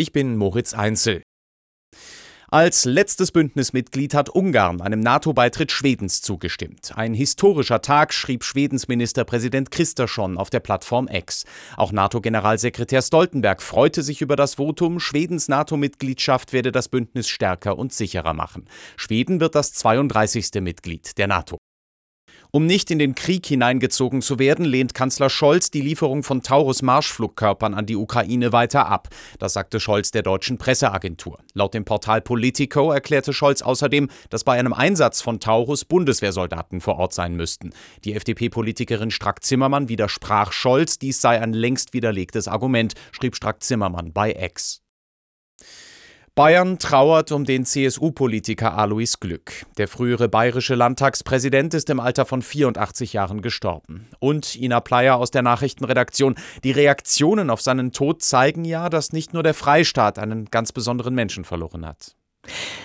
Ich bin Moritz Einzel. Als letztes Bündnismitglied hat Ungarn einem NATO-Beitritt Schwedens zugestimmt. Ein historischer Tag, schrieb Schwedens Ministerpräsident Kristersson auf der Plattform X. Auch NATO-Generalsekretär Stoltenberg freute sich über das Votum, Schwedens NATO-Mitgliedschaft werde das Bündnis stärker und sicherer machen. Schweden wird das 32. Mitglied der NATO. Um nicht in den Krieg hineingezogen zu werden, lehnt Kanzler Scholz die Lieferung von Taurus-Marschflugkörpern an die Ukraine weiter ab. Das sagte Scholz der deutschen Presseagentur. Laut dem Portal Politico erklärte Scholz außerdem, dass bei einem Einsatz von Taurus Bundeswehrsoldaten vor Ort sein müssten. Die FDP-Politikerin Strack-Zimmermann widersprach Scholz, dies sei ein längst widerlegtes Argument, schrieb Strack-Zimmermann bei X. Bayern trauert um den CSU-Politiker Alois Glück. Der frühere bayerische Landtagspräsident ist im Alter von 84 Jahren gestorben. Und Ina Pleier aus der Nachrichtenredaktion. Die Reaktionen auf seinen Tod zeigen ja, dass nicht nur der Freistaat einen ganz besonderen Menschen verloren hat.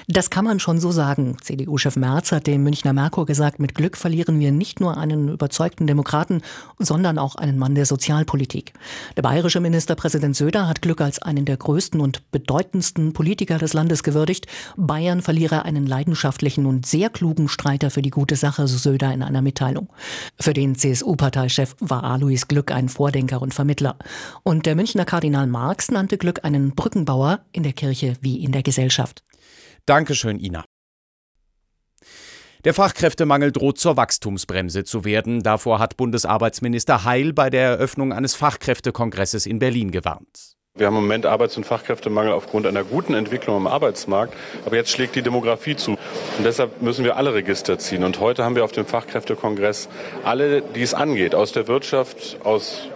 Das kann man schon so sagen. CDU-Chef Merz hat dem Münchner Merkur gesagt, mit Glück verlieren wir nicht nur einen überzeugten Demokraten, sondern auch einen Mann der Sozialpolitik. Der bayerische Ministerpräsident Söder hat Glück als einen der größten und bedeutendsten Politiker des Landes gewürdigt. Bayern verliere einen leidenschaftlichen und sehr klugen Streiter für die gute Sache, so Söder in einer Mitteilung. Für den CSU-Parteichef war Alois Glück ein Vordenker und Vermittler. Und der Münchner Kardinal Marx nannte Glück einen Brückenbauer in der Kirche wie in der Gesellschaft. Dankeschön, Ina. Der Fachkräftemangel droht zur Wachstumsbremse zu werden. Davor hat Bundesarbeitsminister Heil bei der Eröffnung eines Fachkräftekongresses in Berlin gewarnt. Wir haben im Moment Arbeits- und Fachkräftemangel aufgrund einer guten Entwicklung am Arbeitsmarkt. Aber jetzt schlägt die Demografie zu. Und deshalb müssen wir alle Register ziehen. Und heute haben wir auf dem Fachkräftekongress alle, die es angeht, aus der Wirtschaft, aus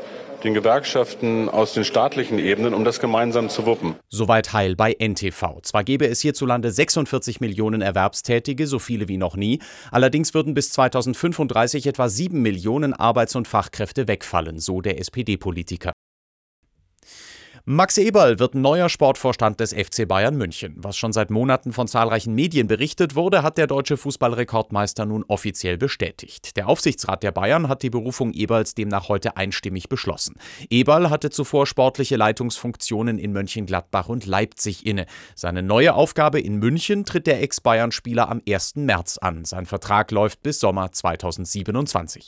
den Gewerkschaften aus den staatlichen Ebenen, um das gemeinsam zu wuppen. Soweit Heil bei NTV. Zwar gäbe es hierzulande 46 Millionen Erwerbstätige, so viele wie noch nie, allerdings würden bis 2035 etwa 7 Millionen Arbeits- und Fachkräfte wegfallen, so der SPD-Politiker. Max Eberl wird neuer Sportvorstand des FC Bayern München. Was schon seit Monaten von zahlreichen Medien berichtet wurde, hat der deutsche Fußballrekordmeister nun offiziell bestätigt. Der Aufsichtsrat der Bayern hat die Berufung Eberls demnach heute einstimmig beschlossen. Eberl hatte zuvor sportliche Leitungsfunktionen in Mönchengladbach und Leipzig inne. Seine neue Aufgabe in München tritt der Ex-Bayern-Spieler am 1. März an. Sein Vertrag läuft bis Sommer 2027.